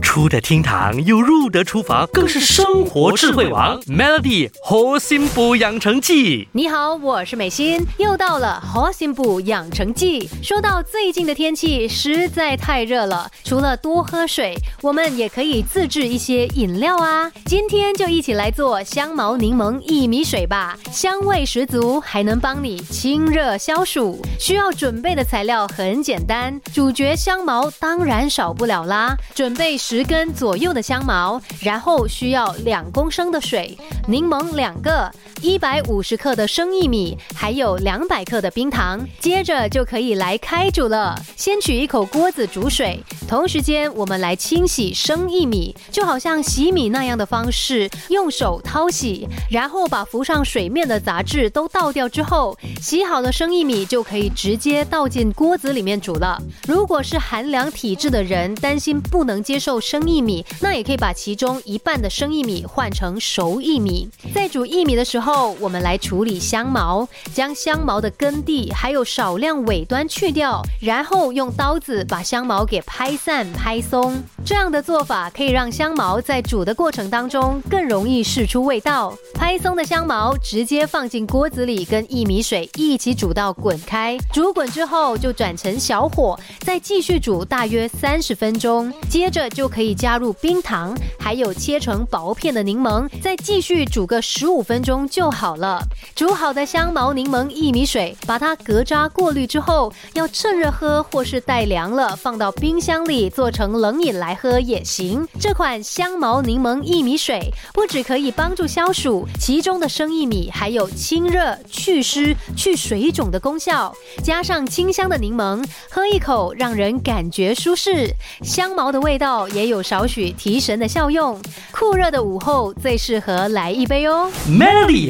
出得厅堂又入得厨房，更是生活智慧王。Melody 好心补养成记，你好，我是美心，又到了好心补养成记。说到最近的天气实在太热了，除了多喝水，我们也可以自制一些饮料啊。今天就一起来做香茅柠檬薏米水吧，香味十足，还能帮你清热消暑。需要准备的材料很简单，主角香茅当然少不了啦，准备十。根左右的香茅，然后需要两公升的水，柠檬两个，一百五十克的生薏米，还有两百克的冰糖。接着就可以来开煮了。先取一口锅子煮水，同时间我们来清洗生薏米，就好像洗米那样的方式，用手掏洗，然后把浮上水面的杂质都倒掉之后，洗好的生薏米就可以直接倒进锅子里面煮了。如果是寒凉体质的人，担心不能接受。生薏米，那也可以把其中一半的生薏米换成熟薏米。在煮薏米的时候，后我们来处理香茅，将香茅的根蒂还有少量尾端去掉，然后用刀子把香茅给拍散、拍松。这样的做法可以让香茅在煮的过程当中更容易释出味道。拍松的香茅直接放进锅子里，跟薏米水一起煮到滚开。煮滚之后就转成小火，再继续煮大约三十分钟。接着就。可以加入冰糖，还有切成薄片的柠檬，再继续煮个十五分钟就就好了。煮好的香茅柠檬薏米水，把它隔渣过滤之后，要趁热喝或是待凉了放到冰箱里做成冷饮来喝也行。这款香茅柠檬薏米水不只可以帮助消暑，其中的生薏米还有清热、祛湿、去水肿的功效，加上清香的柠檬，喝一口让人感觉舒适。香茅的味道也。有少许提神的效用，酷热的午后最适合来一杯哦。Melody